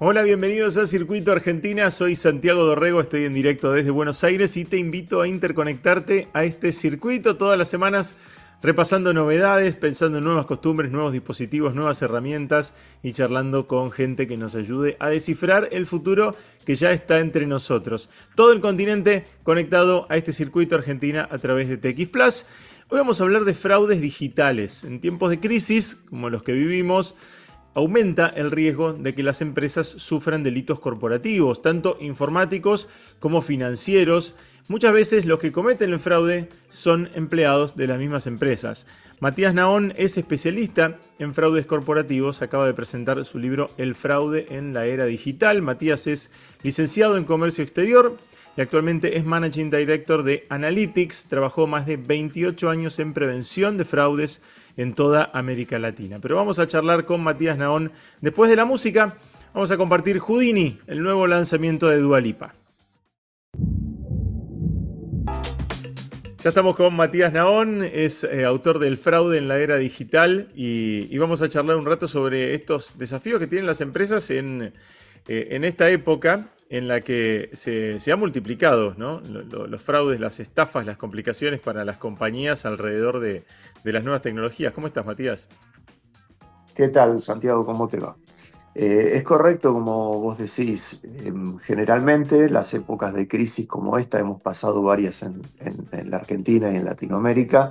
Hola, bienvenidos a Circuito Argentina. Soy Santiago Dorrego, estoy en directo desde Buenos Aires y te invito a interconectarte a este circuito todas las semanas repasando novedades, pensando en nuevas costumbres, nuevos dispositivos, nuevas herramientas y charlando con gente que nos ayude a descifrar el futuro que ya está entre nosotros. Todo el continente conectado a este circuito Argentina a través de TX Plus. Hoy vamos a hablar de fraudes digitales. En tiempos de crisis, como los que vivimos, aumenta el riesgo de que las empresas sufran delitos corporativos, tanto informáticos como financieros. Muchas veces los que cometen el fraude son empleados de las mismas empresas. Matías Naón es especialista en fraudes corporativos, acaba de presentar su libro El fraude en la era digital. Matías es licenciado en comercio exterior y actualmente es Managing Director de Analytics. Trabajó más de 28 años en prevención de fraudes en toda América Latina. Pero vamos a charlar con Matías Naón. Después de la música, vamos a compartir Houdini, el nuevo lanzamiento de Dualipa. Ya estamos con Matías Naón, es eh, autor del fraude en la era digital y, vamos a charlar un rato sobre estos desafíos que tienen las empresas en, eh, en esta época en la que se, se ha multiplicado los fraudes, las estafas, las complicaciones para las compañías alrededor de, de las nuevas tecnologías. ¿Cómo estás, Matías? ¿Qué tal, Santiago? ¿Cómo te va? Eh, es correcto, como vos decís, em, generalmente las épocas de crisis como esta, hemos pasado varias en, la Argentina y en Latinoamérica,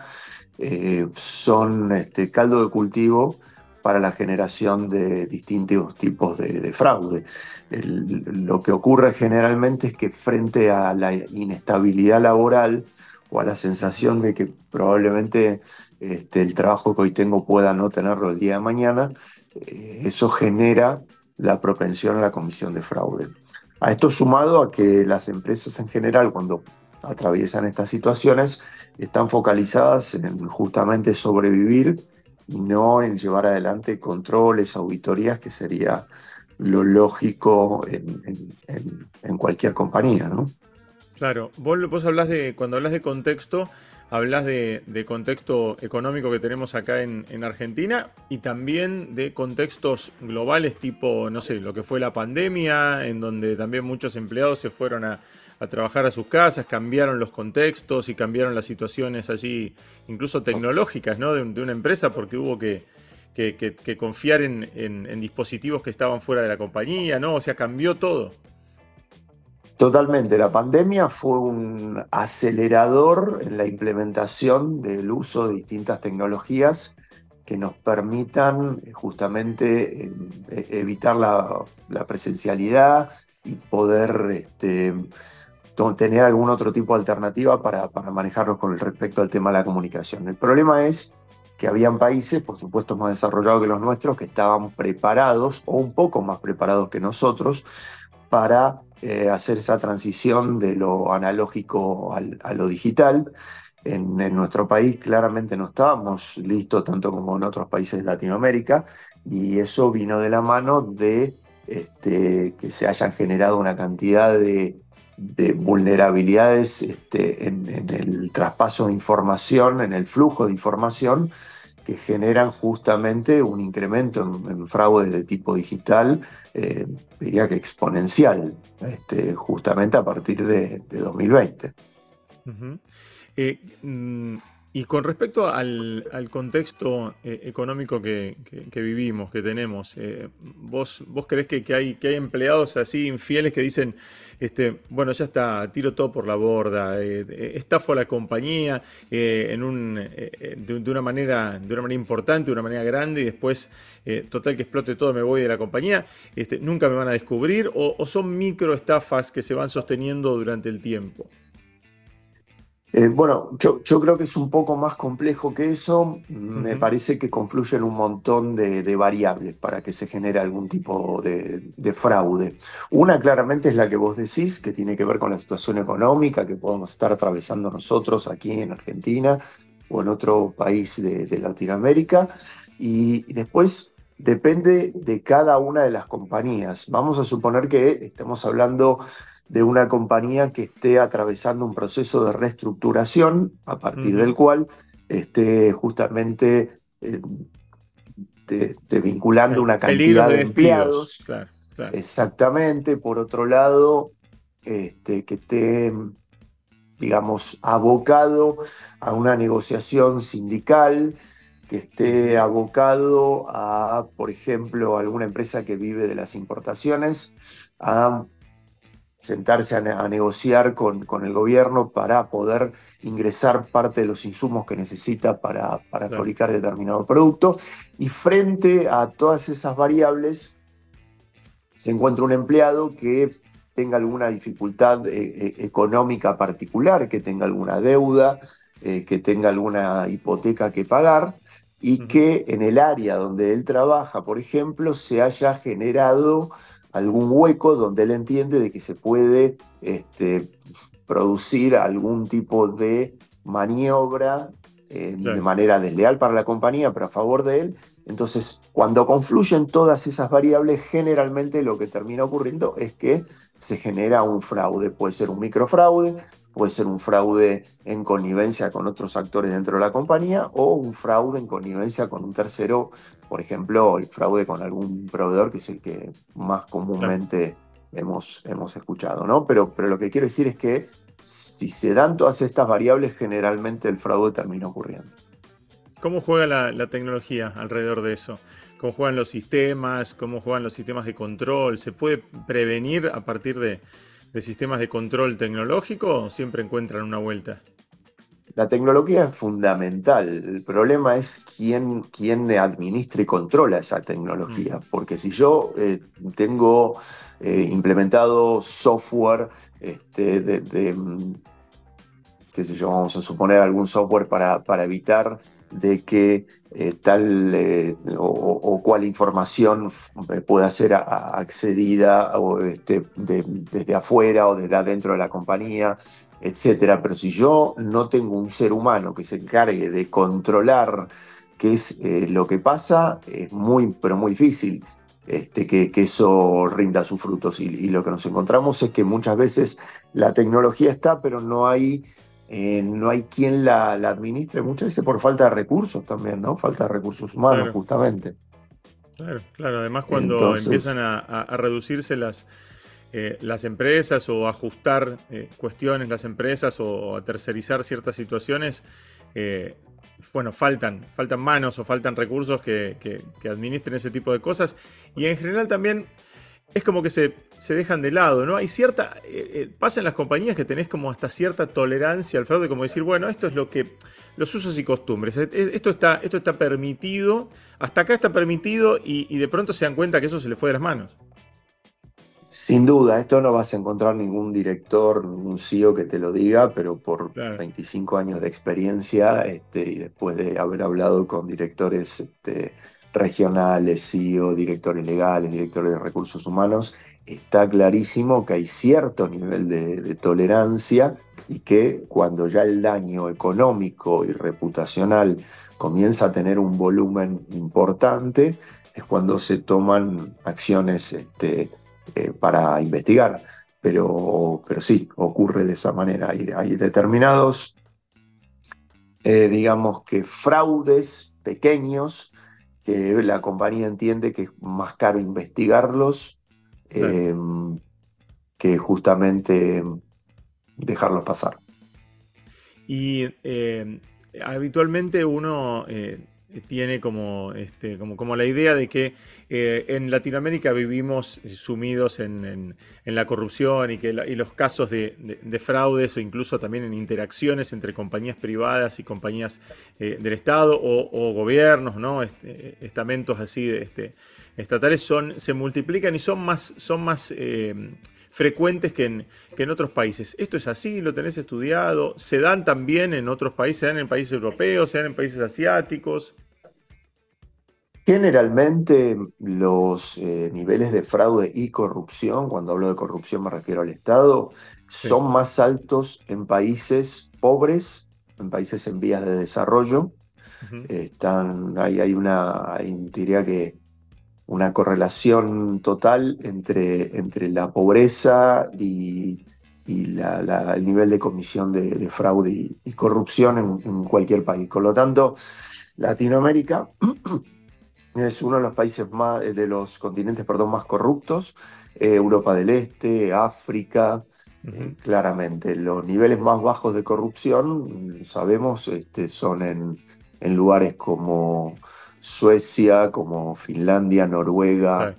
eh, son este, caldo de cultivo para la generación de distintos tipos de, fraude. lo que ocurre generalmente es que frente a la inestabilidad laboral o a la sensación de que probablemente este, el trabajo que hoy tengo pueda no tenerlo el día de mañana, eh, eso genera la propensión a la comisión de fraude. A esto sumado a que las empresas en general, cuando atraviesan estas situaciones, están focalizadas en justamente sobrevivir y no en llevar adelante controles, auditorías, que sería lo lógico en, cualquier compañía, ¿no? Claro, vos, vos hablas de, cuando hablas de contexto, hablas de, contexto económico que tenemos acá en, Argentina y también de contextos globales tipo, no sé, lo que fue la pandemia, en donde también muchos empleados se fueron a, trabajar a sus casas, cambiaron los contextos y cambiaron las situaciones allí, incluso tecnológicas, ¿no? De, una empresa porque hubo que, confiar en, en dispositivos que estaban fuera de la compañía, ¿no? O sea, cambió todo. Totalmente, la pandemia fue un acelerador en la implementación del uso de distintas tecnologías que nos permitan eh, justamente eh, e-, evitar la, presencialidad y poder este, tener algún otro tipo de alternativa para, para manejarnos con respecto al tema de la comunicación. El problema es que habían países, por supuesto más desarrollados que los nuestros, que estaban preparados o un poco más preparados que nosotros para eh, hacer esa transición de lo analógico a lo digital. En, nuestro país claramente no estábamos listos, tanto como en otros países de Latinoamérica, y eso vino de la mano de este, que se hayan generado una cantidad de, vulnerabilidades este, en, el traspaso de información, en el flujo de información, que generan justamente un incremento en, fraude de tipo digital, eh, diría que exponencial, este, justamente a partir de, 2020. Y con respecto al, contexto eh, económico que, vivimos, que tenemos, eh, ¿vos, ¿vos crees que, hay, que hay empleados así infieles que dicen, este, bueno, ya está, tiro todo por la borda, eh, estafo a la compañía en un, de, una manera, de una manera importante, de una manera grande, y después, total que explote todo, me voy de la compañía, este, nunca me van a descubrir, o, o son microestafas que se van sosteniendo durante el tiempo? Eh, bueno, yo, creo que es un poco más complejo que eso. Me parece que confluyen un montón de, variables para que se genere algún tipo de, fraude. Una claramente es la que vos decís, que tiene que ver con la situación económica que podemos estar atravesando nosotros aquí en Argentina o en otro país de, Latinoamérica. y después depende de cada una de las compañías. Vamos a suponer que estamos hablando de una compañía que esté atravesando un proceso de reestructuración a partir del cual esté justamente eh, vinculando una cantidad de, empleados. exactamente. Por otro lado, este, que esté, digamos, abocado a una negociación sindical, que esté abocado a, por ejemplo, alguna empresa que vive de las importaciones, a sentarse a, negociar con, con, el gobierno para poder ingresar parte de los insumos que necesita para, para fabricar determinado producto. Y frente a todas esas variables, se encuentra un empleado que tenga alguna dificultad eh, eh, económica particular, que tenga alguna deuda, eh, que tenga alguna hipoteca que pagar y que en el área donde él trabaja, por ejemplo, se haya generado algún hueco donde él entiende de que se puede este, producir algún tipo de maniobra eh, de manera desleal para la compañía, pero a favor de él. Entonces, cuando confluyen todas esas variables, generalmente lo que termina ocurriendo es que se genera un fraude. Puede ser un microfraude, puede ser un fraude en connivencia con otros actores dentro de la compañía o un fraude en connivencia con un tercero, por ejemplo, el fraude con algún proveedor, que es el que más comúnmente hemos, hemos escuchado, ¿no? Pero, pero lo que quiero decir es que si se dan todas estas variables, generalmente el fraude termina ocurriendo. ¿Cómo juega la, la tecnología alrededor de eso? ¿Cómo juegan los sistemas? ¿Cómo juegan los sistemas de control? ¿Se puede prevenir a partir de, de sistemas de control tecnológico siempre encuentran una vuelta? La tecnología es fundamental. El problema es quién, quién administra y controla esa tecnología. Mm. Porque si yo eh, tengo eh, implementado software este, de, mm, qué sé yo, vamos a suponer algún software para, para evitar de que eh, tal eh, o, cual información pueda ser accedida o, este, desde afuera o desde adentro de la compañía, etcétera. Pero si yo no tengo un ser humano que se encargue de controlar qué es eh, lo que pasa, es muy, pero muy difícil. Este, que, que, eso rinda sus frutos. y, lo que nos encontramos es que muchas veces la tecnología está, pero no hay eh, no hay quien la, administre, muchas veces por falta de recursos también, ¿no? Falta de recursos humanos, justamente. Claro, claro. Además, cuando empiezan a, reducirse las, eh, las empresas o ajustar eh, cuestiones las empresas o a tercerizar ciertas situaciones, bueno, faltan, faltan manos o faltan recursos que, administren ese tipo de cosas. Y en general también es como que se, se, dejan de lado, ¿no? Hay cierta. Eh, eh, pasa en las compañías que tenés como hasta cierta tolerancia al fraude, como decir, bueno, esto es lo que. los usos y costumbres. Esto está, esto está permitido, hasta acá está permitido, y, de pronto se dan cuenta que eso se le fue de las manos. Sin duda, esto no vas a encontrar ningún director, ningún CEO que te lo diga, pero por 25 años de experiencia este, y después de haber hablado con directores este, regionales, CEO, directores legales, directores de recursos humanos, está clarísimo que hay cierto nivel de, tolerancia y que cuando ya el daño económico y reputacional comienza a tener un volumen importante, es cuando se toman acciones este, eh, para investigar. Pero, pero sí, ocurre de esa manera. Hay, hay determinados, eh, digamos que fraudes pequeños que la compañía entiende que es más caro investigarlos em, que justamente dejarlos pasar. Y eh, habitualmente uno eh, tiene como, este, como, como, la idea de que eh, en Latinoamérica vivimos sumidos en, la corrupción y que los casos de, fraudes o incluso también en interacciones entre compañías privadas y compañías eh, del Estado o, gobiernos, ¿no? Este, estamentos así este, estatales se multiplican y son más, eh, frecuentes que en, que en otros países. ¿Esto es así? ¿Lo tenés estudiado? ¿Se dan también en otros países? ¿Se dan en países europeos? ¿Se dan en países asiáticos? Generalmente los eh, niveles de fraude y corrupción, cuando hablo de corrupción me refiero al Estado, son más altos en países pobres, en países en vías de desarrollo. Están, hay, hay una, diría que una correlación total entre, entre la pobreza y, el nivel de comisión de, fraude y, corrupción en, en, cualquier país. Con lo tanto, Latinoamérica Es uno de los países más, de los continentes perdón, más corruptos, Europa del Este, África, claramente. Los niveles más bajos de corrupción, sabemos, este, son en, en lugares como Suecia, como Finlandia, Noruega,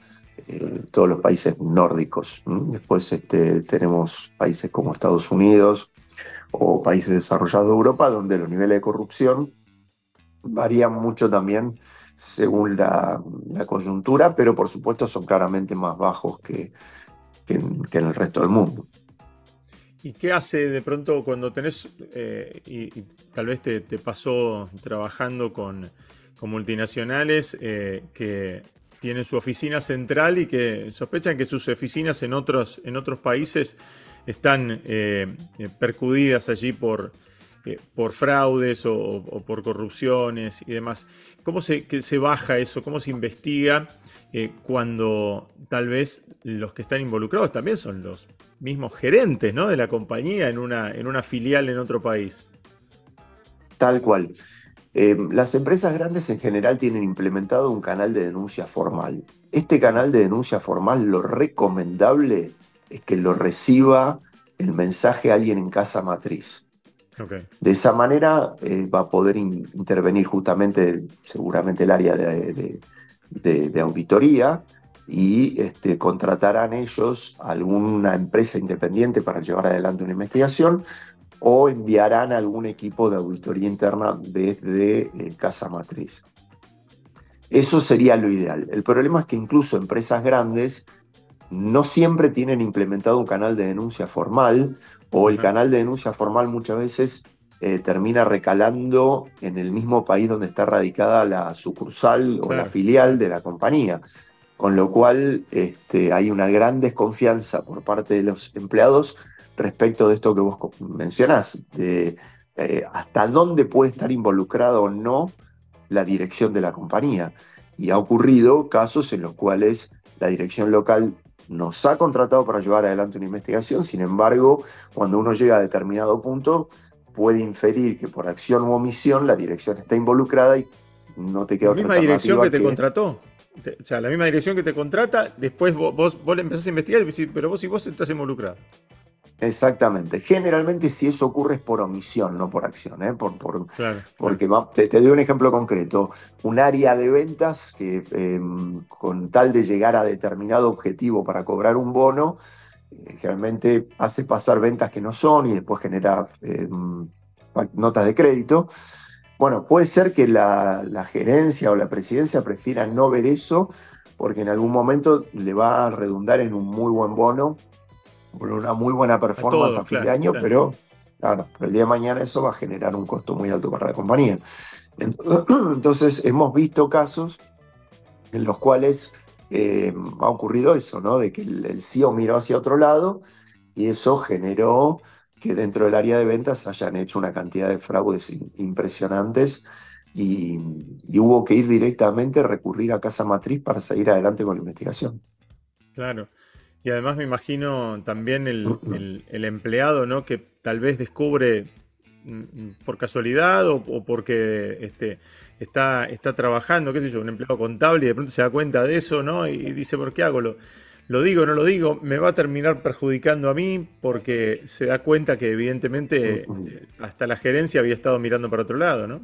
eh, todos los países nórdicos. Después este, tenemos países como Estados Unidos o países desarrollados de Europa, donde los niveles de corrupción varían mucho también según la, coyuntura, pero por supuesto son claramente más bajos que, que, en, el resto del mundo. ¿Y qué hace de pronto cuando tenés, eh, y, tal vez te, te pasó trabajando con, con multinacionales eh, que tienen su oficina central y que sospechan que sus oficinas en otros, en otros países están eh, percudidas allí por, eh, por fraudes o, por corrupciones y demás. ¿Cómo se, se baja eso? ¿Cómo se investiga cuando tal vez los que están involucrados también son los mismos gerentes ¿no? de la compañía en una, en una filial en otro país? Tal cual. Eh, las empresas grandes en general tienen implementado un canal de denuncia formal. Este canal de denuncia formal, lo recomendable es que lo reciba el mensaje a alguien en casa matriz. De esa manera eh, va a poder intervenir justamente, seguramente, el área de, auditoría y este, contratarán ellos alguna empresa independiente para llevar adelante una investigación o enviarán algún equipo de auditoría interna desde eh, casa matriz. Eso sería lo ideal. El problema es que incluso empresas grandes no siempre tienen implementado un canal de denuncia formal o el canal de denuncia formal muchas veces eh, termina recalando en el mismo país donde está radicada la sucursal o la filial de la compañía. Con lo cual este, hay una gran desconfianza por parte de los empleados respecto de esto que vos mencionás, de eh, hasta dónde puede estar involucrada o no la dirección de la compañía. Y ha ocurrido casos en los cuales la dirección local nos ha contratado para llevar adelante una investigación, sin embargo, cuando uno llega a determinado punto, puede inferir que por acción u omisión la dirección está involucrada y no te queda la misma dirección que te contrató. O sea, la misma dirección que te contrata, después vos, vos, le empezás a investigar y decís, pero vos y vos estás involucrado. Exactamente. Generalmente si eso ocurre es por omisión, no por acción. ¿eh? Por, porque te, doy un ejemplo concreto. Un área de ventas que em, con tal de llegar a determinado objetivo para cobrar un bono, eh, generalmente hace pasar ventas que no son y después genera em, notas de crédito. Bueno, puede ser que la, la gerencia o la presidencia prefiera no ver eso porque en algún momento le va a redundar en un muy buen bono por una muy buena performance a, fin de año, pero claro, el día de mañana eso va a generar un costo muy alto para la compañía. Entonces, hemos visto casos en los cuales eh, ha ocurrido eso, ¿no? De que el, CEO miró hacia otro lado y eso generó que dentro del área de ventas hayan hecho una cantidad de fraudes impresionantes y, y, hubo que ir directamente, recurrir a casa matriz para seguir adelante con la investigación. Claro. Y además me imagino también el, empleado, ¿no? Que tal vez descubre mm, por casualidad o, porque este, está, está trabajando, qué sé yo, un empleado contable y de pronto se da cuenta de eso, ¿no? Y dice, ¿por qué hago? Lo, lo digo, no lo digo, me va a terminar perjudicando a mí porque se da cuenta que evidentemente hasta la gerencia había estado mirando para otro lado, ¿no?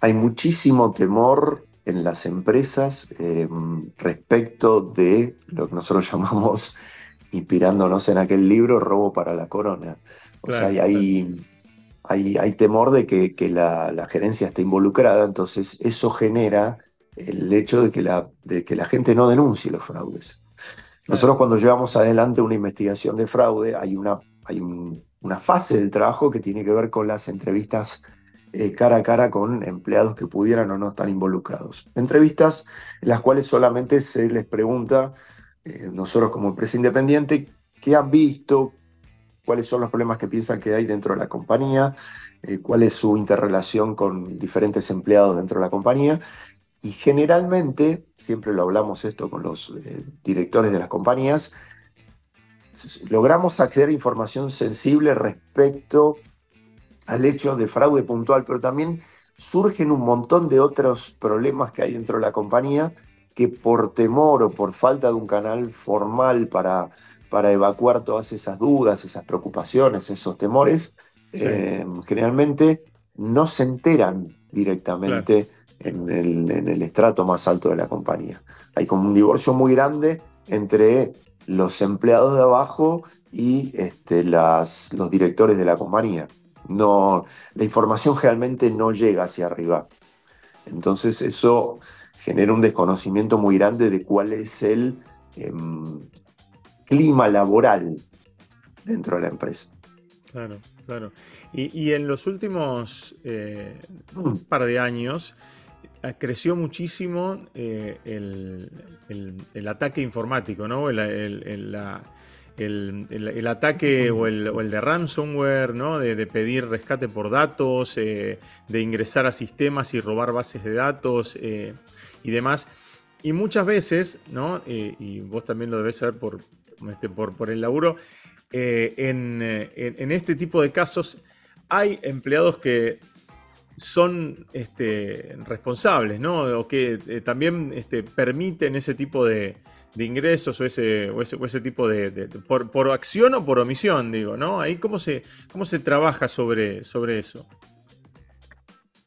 Hay muchísimo temor en las empresas eh, respecto de lo que nosotros llamamos, inspirándonos en aquel libro, robo para la corona. O sea, hay, hay, hay, temor de que, que la, gerencia esté involucrada, entonces eso genera el hecho de que la, de que la gente no denuncie los fraudes. Nosotros cuando llevamos adelante una investigación de fraude, hay una, hay una fase del trabajo que tiene que ver con las entrevistas eh, cara a cara con empleados que pudieran o no estar involucrados. Entrevistas en las cuales solamente se les pregunta, eh, nosotros como empresa independiente, qué han visto, cuáles son los problemas que piensan que hay dentro de la compañía, eh, cuál es su interrelación con diferentes empleados dentro de la compañía. Y generalmente, siempre lo hablamos esto con los directores de las compañías, logramos acceder a información sensible respecto al hecho de fraude puntual, pero también surgen un montón de otros problemas que hay dentro de la compañía que por temor o por falta de un canal formal para, para evacuar todas esas dudas, esas preocupaciones, esos temores, eh, generalmente no se enteran directamente en, el, estrato más alto de la compañía. Hay como un divorcio muy grande entre los empleados de abajo y este, las, los directores de la compañía. No, la información realmente no llega hacia arriba. Entonces eso genera un desconocimiento muy grande de cuál es el em, clima laboral dentro de la empresa. Claro, claro. Y, en los últimos eh, mm. par de años eh, creció muchísimo eh, el, ataque informático, ¿no? El, ataque o, el, de ransomware, ¿no? De, pedir rescate por datos, de ingresar a sistemas y robar bases de datos y demás. Y muchas veces, ¿no? y vos también lo debes saber por, este, por, el laburo, en, este tipo de casos hay empleados que son este, responsables, ¿no? O que eh, también este, permiten ese tipo de, ingresos o ese, ese, tipo de... por, acción o por omisión, digo, ¿no? Ahí cómo se, cómo se trabaja sobre, sobre eso.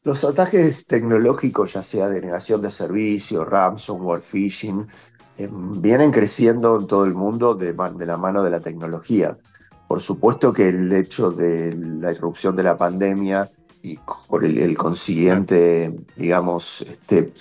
Los ataques tecnológicos, ya sea de negación de servicio, ransomware, phishing, eh, vienen creciendo en todo el mundo de, de la mano de la tecnología. Por supuesto que el hecho de la irrupción de la pandemia y por el, consiguiente, digamos, este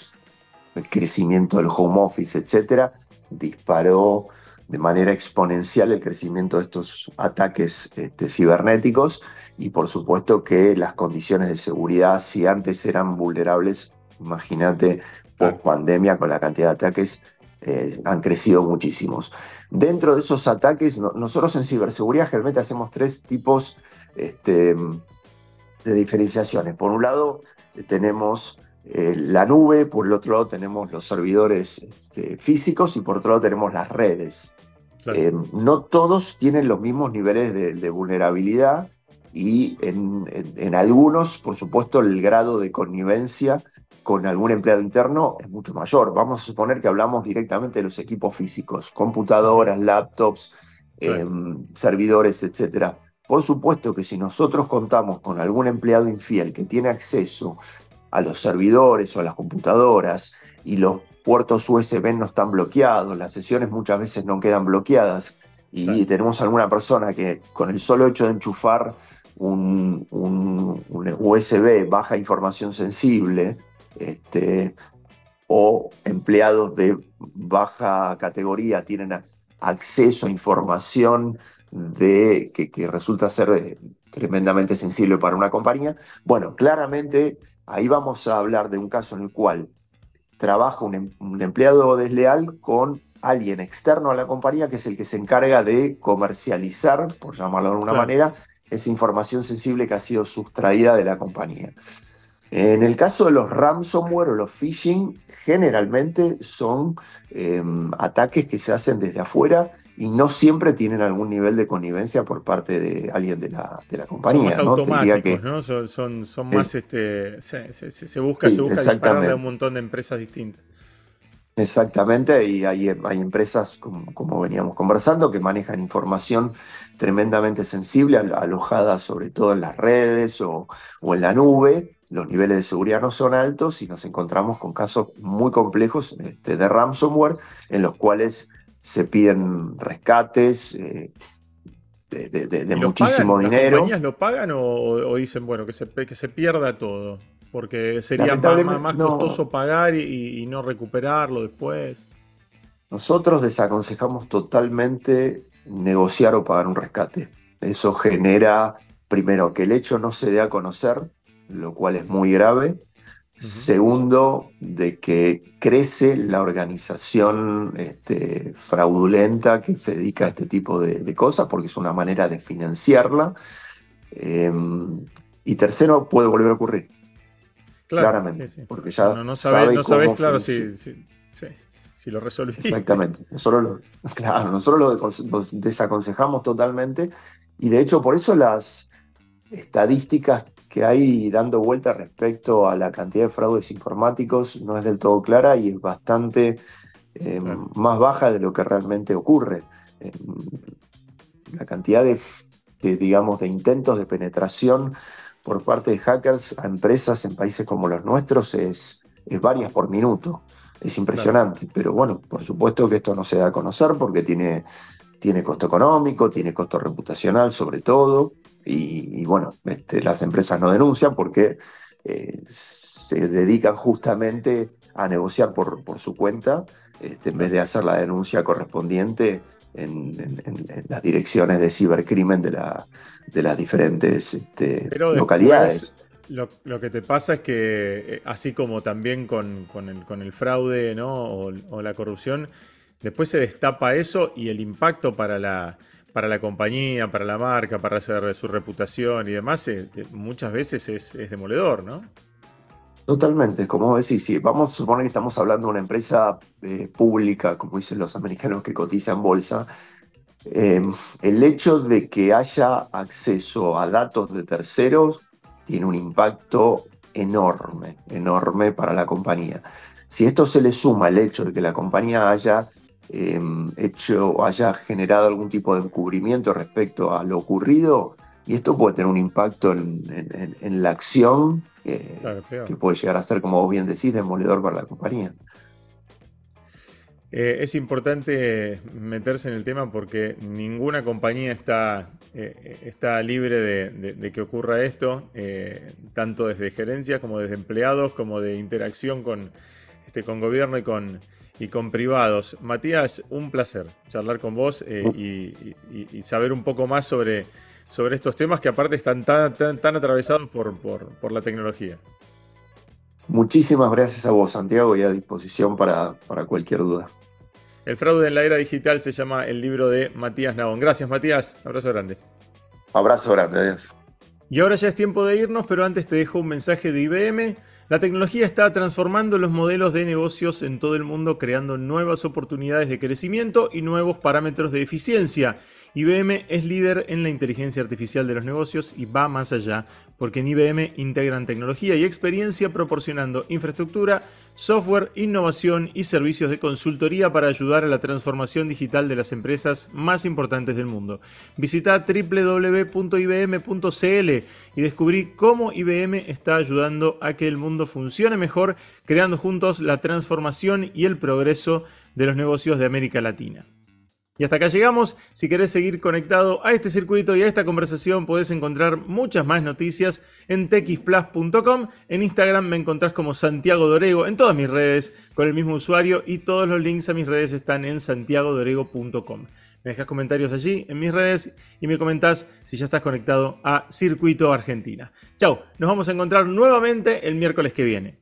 crecimiento del home office, etcétera, disparó de manera exponencial el crecimiento de estos ataques este, cibernéticos y por supuesto que las condiciones de seguridad, si antes eran vulnerables, imagínate post pandemia con la cantidad de ataques eh, han crecido muchísimos. Dentro de esos ataques, nosotros en ciberseguridad generalmente hacemos tres tipos este, de diferenciaciones. Por un lado tenemos eh, la nube, por el otro lado tenemos los servidores este, físicos y por otro lado tenemos las redes. Eh, no todos tienen los mismos niveles de, vulnerabilidad y en, algunos, por supuesto, el grado de connivencia con algún empleado interno es mucho mayor. Vamos a suponer que hablamos directamente de los equipos físicos, computadoras, laptops, em, servidores, etc. Por supuesto que si nosotros contamos con algún empleado infiel que tiene acceso a los servidores o a las computadoras y los puertos USB no están bloqueados, las sesiones muchas veces no quedan bloqueadas y tenemos alguna persona que con el solo hecho de enchufar un, un USB baja información sensible este, o empleados de baja categoría tienen acceso a información de, que, resulta ser tremendamente sensible para una compañía. Bueno, claramente ahí vamos a hablar de un caso en el cual trabaja un, em, empleado desleal con alguien externo a la compañía que es el que se encarga de comercializar, por llamarlo de alguna manera, esa información sensible que ha sido sustraída de la compañía. En el caso de los ransomware o los phishing, generalmente son em, ataques que se hacen desde afuera y no siempre tienen algún nivel de connivencia por parte de alguien de la, de la compañía. Son más automáticos, ¿no? Son, son, más, este, se, se, busca, se busca disparar de un montón de empresas distintas. Exactamente, y hay, hay empresas, como, veníamos conversando, que manejan información tremendamente sensible, alojada sobre todo en las redes o, o, en la nube. Los niveles de seguridad no son altos y nos encontramos con casos muy complejos este, de ransomware en los cuales se piden rescates eh, de, muchísimo dinero. ¿Las compañías lo pagan o, dicen, bueno, que se, que se pierda todo? Porque sería más, costoso pagar y, no recuperarlo después. Nosotros desaconsejamos totalmente negociar o pagar un rescate. Eso genera, primero, que el hecho no se dé a conocer, lo cual es muy grave. Segundo, de que crece la organización este, fraudulenta que se dedica a este tipo de, cosas, porque es una manera de financiarla. Em, y tercero, puede volver a ocurrir claramente. Porque ya no, no sabes, claro, si, si, lo resolviste. Exactamente. Nosotros lo, claro, nosotros lo, desaconsejamos totalmente. Y de hecho, por eso las estadísticas que hay dando vuelta respecto a la cantidad de fraudes informáticos no es del todo clara y es bastante eh, más baja de lo que realmente ocurre. Eh, la cantidad de, digamos, de intentos de penetración por parte de hackers a empresas en países como los nuestros es, es varias por minuto. Es impresionante, pero bueno, por supuesto que esto no se da a conocer porque tiene, tiene costo económico, tiene costo reputacional sobre todo, y, bueno, este, las empresas no denuncian porque eh, se dedican justamente a negociar por, por su cuenta este, en vez de hacer la denuncia correspondiente en, las direcciones de cibercrimen de, la, de las diferentes este, localidades. Lo, que te pasa es que, eh, así como también con, el, fraude o, la corrupción, después se destapa eso y el impacto para la, para la compañía, para la marca, para su reputación y demás, eh, eh, muchas veces es, demoledor, ¿no? Totalmente, como decís, si vamos a suponer que estamos hablando de una empresa pública, como dicen los americanos que cotiza en bolsa, el hecho de que haya acceso a datos de terceros tiene un impacto enorme, enorme para la compañía. Si esto se le suma el hecho de que la compañía haya em, hecho, haya generado algún tipo de encubrimiento respecto a lo ocurrido, y esto puede tener un impacto en, la acción eh, que puede llegar a ser, como vos bien decís, demoledor para la compañía. Eh, es importante meterse en el tema porque ninguna compañía está, eh, está libre de, que ocurra esto, eh, tanto desde gerencias como desde empleados, como de interacción con, este, con gobierno y con, y con privados. Matías, un placer charlar con vos y, saber un poco más sobre, sobre estos temas que aparte están tan, tan, atravesados por, por la tecnología. Muchísimas gracias a vos, Santiago, y a disposición para, para cualquier duda. El fraude en la era digital se llama el libro de Matías Navón. Gracias, Matías. Abrazo grande. Abrazo grande, adiós. Y ahora ya es tiempo de irnos, pero antes te dejo un mensaje de IBM. La tecnología está transformando los modelos de negocios en todo el mundo, creando nuevas oportunidades de crecimiento y nuevos parámetros de eficiencia. IBM es líder en la inteligencia artificial de los negocios y va más allá, porque en IBM integran tecnología y experiencia proporcionando infraestructura, software, innovación y servicios de consultoría para ayudar a la transformación digital de las empresas más importantes del mundo. Visita www.ibm.cl y descubrí cómo IBM está ayudando a que el mundo funcione mejor, creando juntos la transformación y el progreso de los negocios de América Latina. Y hasta acá llegamos. Si querés seguir conectado a este circuito y a esta conversación, podés encontrar muchas más noticias en texplus.com. En Instagram me encontrás como Santiago Dorego, en todas mis redes con el mismo usuario y todos los links a mis redes están en santiagodorego.com. Me dejas comentarios allí en mis redes y me comentás si ya estás conectado a Circuito Argentina. Chau, nos vamos a encontrar nuevamente el miércoles que viene.